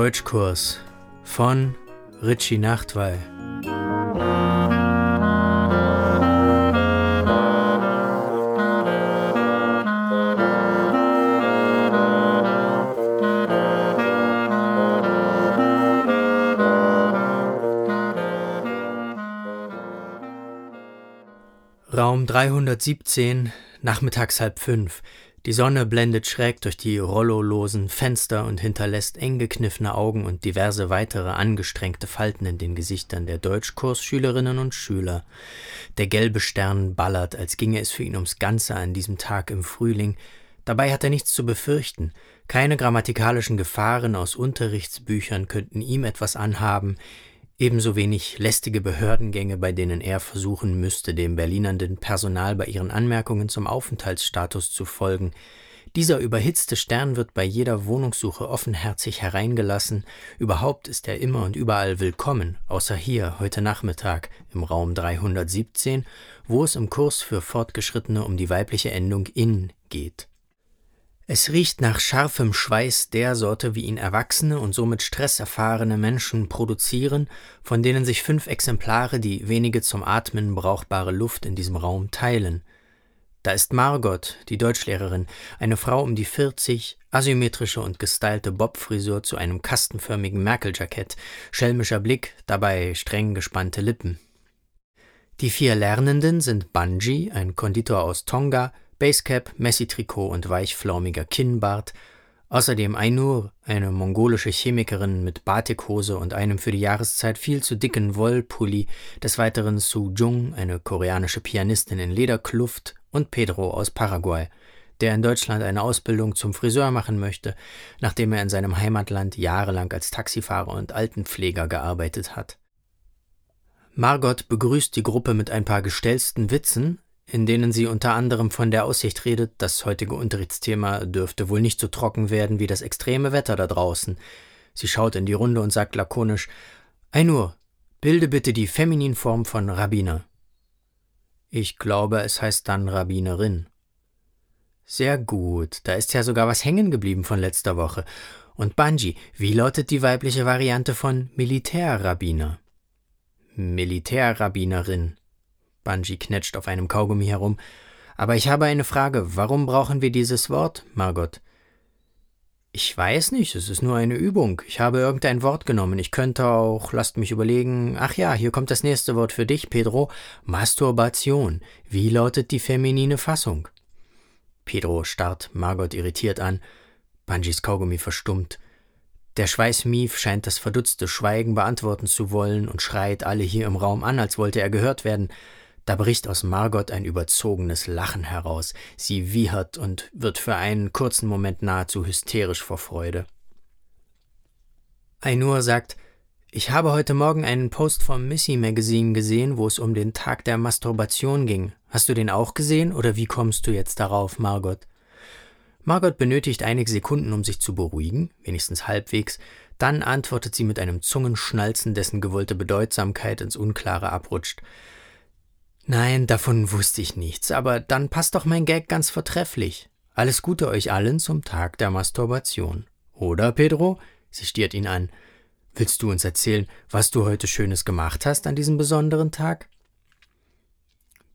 Deutschkurs von Richie Nachtwey. Raum 317, nachmittags halb fünf. Die Sonne blendet schräg durch die rollolosen Fenster und hinterlässt eng gekniffene Augen und diverse weitere angestrengte Falten in den Gesichtern der Deutschkursschülerinnen und Schüler. Der gelbe Stern ballert, als ginge es für ihn ums Ganze an diesem Tag im Frühling. Dabei hat er nichts zu befürchten. Keine grammatikalischen Gefahren aus Unterrichtsbüchern könnten ihm etwas anhaben, ebenso wenig lästige Behördengänge, bei denen er versuchen müsste, dem berlinernden Personal bei ihren Anmerkungen zum Aufenthaltsstatus zu folgen. Dieser überhitzte Stern wird bei jeder Wohnungssuche offenherzig hereingelassen, überhaupt ist er immer und überall willkommen, außer hier heute Nachmittag im Raum 317, wo es im Kurs für Fortgeschrittene um die weibliche Endung in geht. Es riecht nach scharfem Schweiß der Sorte, wie ihn erwachsene und somit stresserfahrene Menschen produzieren, von denen sich fünf Exemplare die wenige zum Atmen brauchbare Luft in diesem Raum teilen. Da ist Margot, die Deutschlehrerin, eine Frau um die 40, asymmetrische und gestylte Bobfrisur zu einem kastenförmigen Merkeljackett, schelmischer Blick, dabei streng gespannte Lippen. Die vier Lernenden sind Bungie, ein Konditor aus Tonga, Basecap, Messi-Trikot und weichflaumiger Kinnbart, außerdem Ainur, eine mongolische Chemikerin mit Batikhose und einem für die Jahreszeit viel zu dicken Wollpulli, des Weiteren Su Jung, eine koreanische Pianistin in Lederkluft. Und Pedro aus Paraguay, der in Deutschland eine Ausbildung zum Friseur machen möchte, nachdem er in seinem Heimatland jahrelang als Taxifahrer und Altenpfleger gearbeitet hat. Margot begrüßt die Gruppe mit ein paar gestellsten Witzen, in denen sie unter anderem von der Aussicht redet, das heutige Unterrichtsthema dürfte wohl nicht so trocken werden wie das extreme Wetter da draußen. Sie schaut in die Runde und sagt lakonisch Einur, bilde bitte die Femininform von Rabbiner. Ich glaube, es heißt dann Rabbinerin. Sehr gut, da ist ja sogar was hängen geblieben von letzter Woche. Und Banji, wie lautet die weibliche Variante von Militärrabbiner? Militärrabbinerin, Bungie knetscht auf einem Kaugummi herum. Aber ich habe eine Frage. Warum brauchen wir dieses Wort, Margot? Ich weiß nicht, es ist nur eine Übung. Ich habe irgendein Wort genommen. Ich könnte auch, lasst mich überlegen. Ach ja, hier kommt das nächste Wort für dich, Pedro. Masturbation. Wie lautet die feminine Fassung? Pedro starrt Margot irritiert an. Bungies Kaugummi verstummt. Der Schweißmief scheint das verdutzte Schweigen beantworten zu wollen und schreit alle hier im Raum an, als wollte er gehört werden. Da bricht aus Margot ein überzogenes Lachen heraus. Sie wiehert und wird für einen kurzen Moment nahezu hysterisch vor Freude. Ainur sagt, ich habe heute Morgen einen Post vom Missy Magazine gesehen, wo es um den Tag der Masturbation ging. Hast du den auch gesehen oder wie kommst du jetzt darauf, Margot? Margot benötigt einige Sekunden, um sich zu beruhigen, wenigstens halbwegs, dann antwortet sie mit einem Zungenschnalzen, dessen gewollte Bedeutsamkeit ins Unklare abrutscht. Nein, davon wusste ich nichts, aber dann passt doch mein Gag ganz vortrefflich. Alles Gute euch allen zum Tag der Masturbation. Oder, Pedro? Sie stiert ihn an. Willst du uns erzählen, was du heute Schönes gemacht hast an diesem besonderen Tag?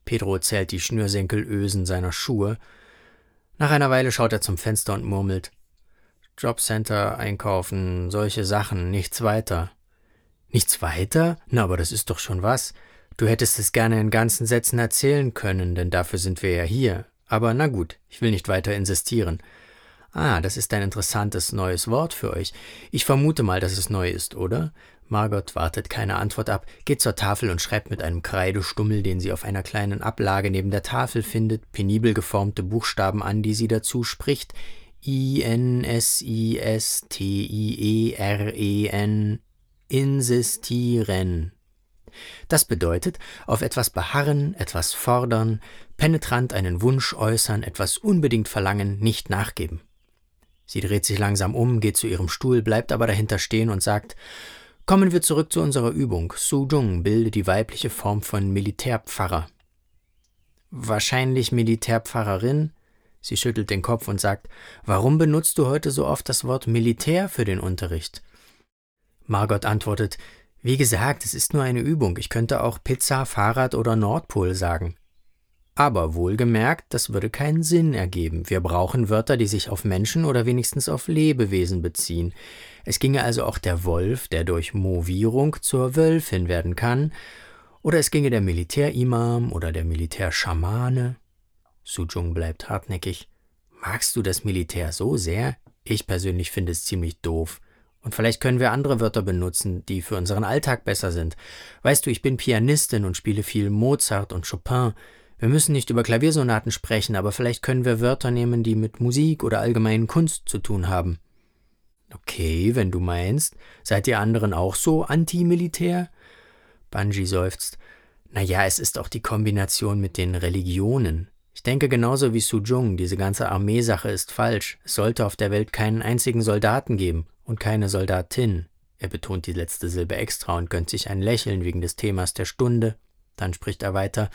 Pedro zählt die Schnürsenkelösen seiner Schuhe. Nach einer Weile schaut er zum Fenster und murmelt Jobcenter einkaufen, solche Sachen, nichts weiter. Nichts weiter? Na, aber das ist doch schon was. Du hättest es gerne in ganzen Sätzen erzählen können, denn dafür sind wir ja hier. Aber na gut, ich will nicht weiter insistieren. Ah, das ist ein interessantes neues Wort für euch. Ich vermute mal, dass es neu ist, oder? Margot wartet keine Antwort ab, geht zur Tafel und schreibt mit einem Kreidestummel, den sie auf einer kleinen Ablage neben der Tafel findet, penibel geformte Buchstaben an, die sie dazu spricht. I-N-S-I-S-T-I-E-R-E-N. Insistieren. Das bedeutet, auf etwas beharren, etwas fordern, penetrant einen Wunsch äußern, etwas unbedingt verlangen, nicht nachgeben. Sie dreht sich langsam um, geht zu ihrem Stuhl, bleibt aber dahinter stehen und sagt Kommen wir zurück zu unserer Übung. Su Jung bildet die weibliche Form von Militärpfarrer. Wahrscheinlich Militärpfarrerin? Sie schüttelt den Kopf und sagt Warum benutzt du heute so oft das Wort Militär für den Unterricht? Margot antwortet, wie gesagt, es ist nur eine Übung. Ich könnte auch Pizza, Fahrrad oder Nordpol sagen. Aber wohlgemerkt, das würde keinen Sinn ergeben. Wir brauchen Wörter, die sich auf Menschen oder wenigstens auf Lebewesen beziehen. Es ginge also auch der Wolf, der durch Movierung zur Wölfin werden kann, oder es ginge der Militärimam oder der Militärschamane. Sujung bleibt hartnäckig. Magst du das Militär so sehr? Ich persönlich finde es ziemlich doof. Und vielleicht können wir andere Wörter benutzen, die für unseren Alltag besser sind. Weißt du, ich bin Pianistin und spiele viel Mozart und Chopin. Wir müssen nicht über Klaviersonaten sprechen, aber vielleicht können wir Wörter nehmen, die mit Musik oder allgemeinen Kunst zu tun haben. Okay, wenn du meinst. Seid ihr anderen auch so antimilitär? Bungie seufzt. Na ja, es ist auch die Kombination mit den Religionen. Ich denke genauso wie Su Jung, diese ganze Armeesache ist falsch. Es sollte auf der Welt keinen einzigen Soldaten geben und keine Soldatin. Er betont die letzte Silbe extra und gönnt sich ein Lächeln wegen des Themas der Stunde. Dann spricht er weiter.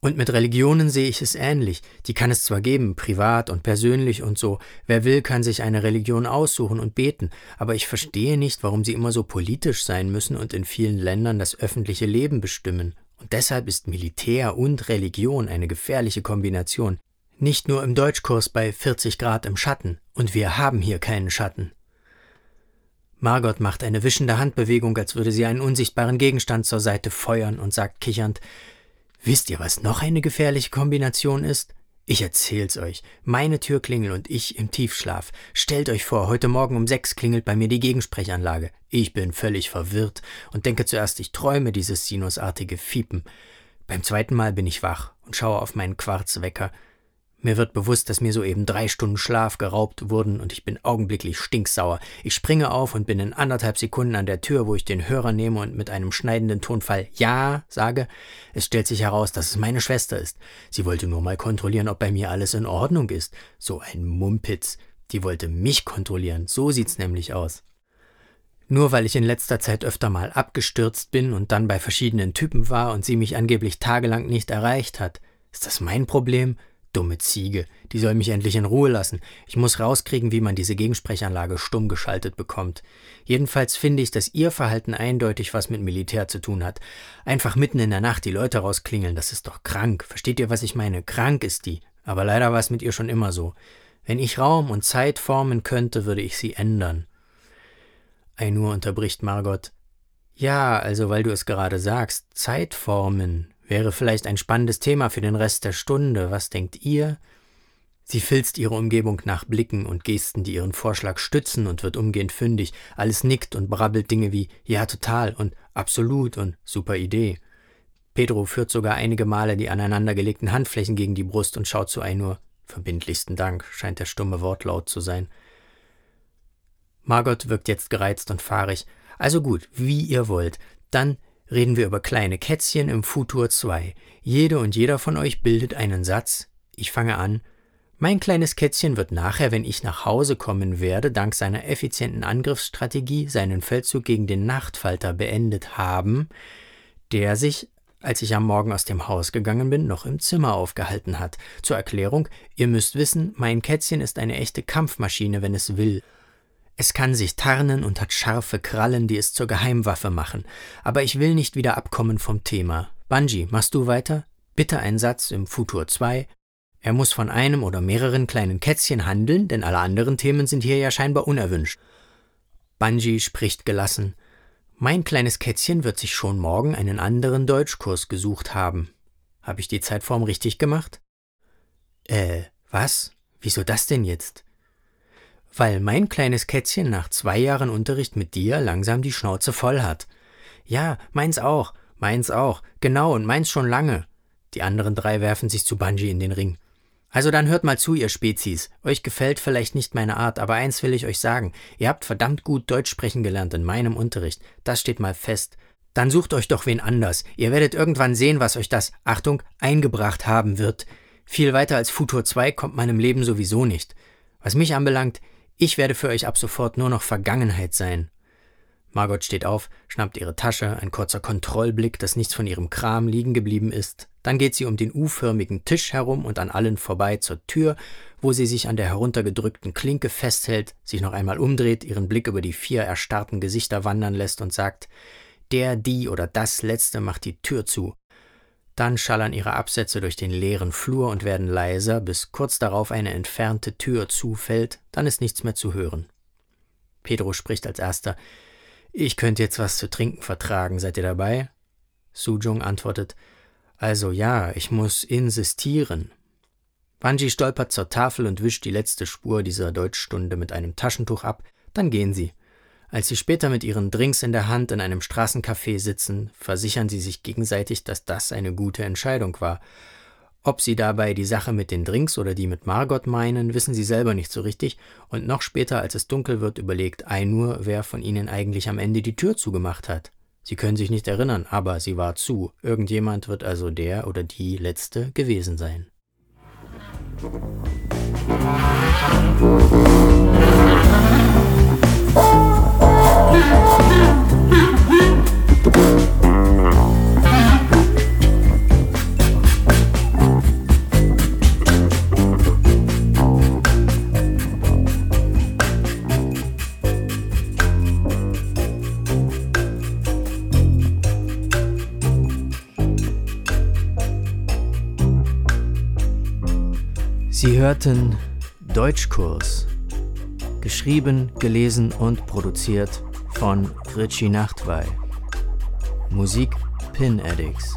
Und mit Religionen sehe ich es ähnlich. Die kann es zwar geben, privat und persönlich und so. Wer will, kann sich eine Religion aussuchen und beten. Aber ich verstehe nicht, warum sie immer so politisch sein müssen und in vielen Ländern das öffentliche Leben bestimmen. Und deshalb ist Militär und Religion eine gefährliche Kombination. Nicht nur im Deutschkurs bei 40 Grad im Schatten. Und wir haben hier keinen Schatten. Margot macht eine wischende Handbewegung, als würde sie einen unsichtbaren Gegenstand zur Seite feuern und sagt kichernd, Wisst ihr, was noch eine gefährliche Kombination ist? Ich erzähl's euch. Meine Tür klingelt und ich im Tiefschlaf. Stellt euch vor, heute Morgen um sechs klingelt bei mir die Gegensprechanlage. Ich bin völlig verwirrt und denke zuerst, ich träume dieses sinusartige Fiepen. Beim zweiten Mal bin ich wach und schaue auf meinen Quarzwecker. Mir wird bewusst, dass mir soeben drei Stunden Schlaf geraubt wurden und ich bin augenblicklich stinksauer. Ich springe auf und bin in anderthalb Sekunden an der Tür, wo ich den Hörer nehme und mit einem schneidenden Tonfall Ja sage. Es stellt sich heraus, dass es meine Schwester ist. Sie wollte nur mal kontrollieren, ob bei mir alles in Ordnung ist. So ein Mumpitz. Die wollte mich kontrollieren. So sieht's nämlich aus. Nur weil ich in letzter Zeit öfter mal abgestürzt bin und dann bei verschiedenen Typen war und sie mich angeblich tagelang nicht erreicht hat. Ist das mein Problem? Dumme Ziege, die soll mich endlich in Ruhe lassen. Ich muss rauskriegen, wie man diese Gegensprechanlage stumm geschaltet bekommt. Jedenfalls finde ich, dass ihr Verhalten eindeutig was mit Militär zu tun hat. Einfach mitten in der Nacht die Leute rausklingeln, das ist doch krank. Versteht ihr, was ich meine? Krank ist die. Aber leider war es mit ihr schon immer so. Wenn ich Raum und Zeit formen könnte, würde ich sie ändern. Ainur unterbricht Margot. Ja, also weil du es gerade sagst, Zeit formen. Wäre vielleicht ein spannendes Thema für den Rest der Stunde. Was denkt ihr? Sie filzt ihre Umgebung nach Blicken und Gesten, die ihren Vorschlag stützen und wird umgehend fündig. Alles nickt und brabbelt Dinge wie ja total und absolut und super Idee. Pedro führt sogar einige Male die aneinandergelegten Handflächen gegen die Brust und schaut zu Einur. Verbindlichsten Dank, scheint der stumme Wortlaut zu sein. Margot wirkt jetzt gereizt und fahrig. Also gut, wie ihr wollt. Dann reden wir über kleine Kätzchen im Futur 2. Jede und jeder von euch bildet einen Satz. Ich fange an. Mein kleines Kätzchen wird nachher, wenn ich nach Hause kommen werde, dank seiner effizienten Angriffsstrategie seinen Feldzug gegen den Nachtfalter beendet haben, der sich, als ich am Morgen aus dem Haus gegangen bin, noch im Zimmer aufgehalten hat. Zur Erklärung, ihr müsst wissen, mein Kätzchen ist eine echte Kampfmaschine, wenn es will. Es kann sich tarnen und hat scharfe Krallen, die es zur Geheimwaffe machen. Aber ich will nicht wieder abkommen vom Thema. Bungie, machst du weiter? Bitte ein Satz im Futur 2. Er muss von einem oder mehreren kleinen Kätzchen handeln, denn alle anderen Themen sind hier ja scheinbar unerwünscht. Bungie spricht gelassen. Mein kleines Kätzchen wird sich schon morgen einen anderen Deutschkurs gesucht haben. Habe ich die Zeitform richtig gemacht? Äh, was? Wieso das denn jetzt? Weil mein kleines Kätzchen nach zwei Jahren Unterricht mit dir langsam die Schnauze voll hat. Ja, meins auch, meins auch, genau, und meins schon lange. Die anderen drei werfen sich zu Bungie in den Ring. Also dann hört mal zu, ihr Spezies. Euch gefällt vielleicht nicht meine Art, aber eins will ich euch sagen. Ihr habt verdammt gut Deutsch sprechen gelernt in meinem Unterricht. Das steht mal fest. Dann sucht euch doch wen anders. Ihr werdet irgendwann sehen, was euch das, Achtung, eingebracht haben wird. Viel weiter als Futur 2 kommt meinem Leben sowieso nicht. Was mich anbelangt, ich werde für euch ab sofort nur noch Vergangenheit sein. Margot steht auf, schnappt ihre Tasche, ein kurzer Kontrollblick, dass nichts von ihrem Kram liegen geblieben ist, Dann geht sie um den U-förmigen Tisch herum und an allen vorbei zur Tür, wo sie sich an der heruntergedrückten Klinke festhält, sich noch einmal umdreht, ihren Blick über die vier erstarrten Gesichter wandern lässt und sagt, der, die oder das Letzte macht die Tür zu. Dann schallern ihre Absätze durch den leeren Flur und werden leiser, bis kurz darauf eine entfernte Tür zufällt, dann ist nichts mehr zu hören. Pedro spricht als erster. Ich könnte jetzt was zu trinken vertragen, seid ihr dabei? Sujung antwortet, also ja, ich muss insistieren. Banji stolpert zur Tafel und wischt die letzte Spur dieser Deutschstunde mit einem Taschentuch ab, dann gehen sie. Als sie später mit ihren Drinks in der Hand in einem Straßencafé sitzen, versichern sie sich gegenseitig, dass das eine gute Entscheidung war. Ob sie dabei die Sache mit den Drinks oder die mit Margot meinen, wissen sie selber nicht so richtig, und noch später, als es dunkel wird, überlegt Ainur, wer von ihnen eigentlich am Ende die Tür zugemacht hat. Sie können sich nicht erinnern, aber sie war zu. Irgendjemand wird also der oder die letzte gewesen sein. Sie hörten Deutschkurs. Geschrieben, gelesen und produziert von Richie Nachtwey. Musik Pin Addicts.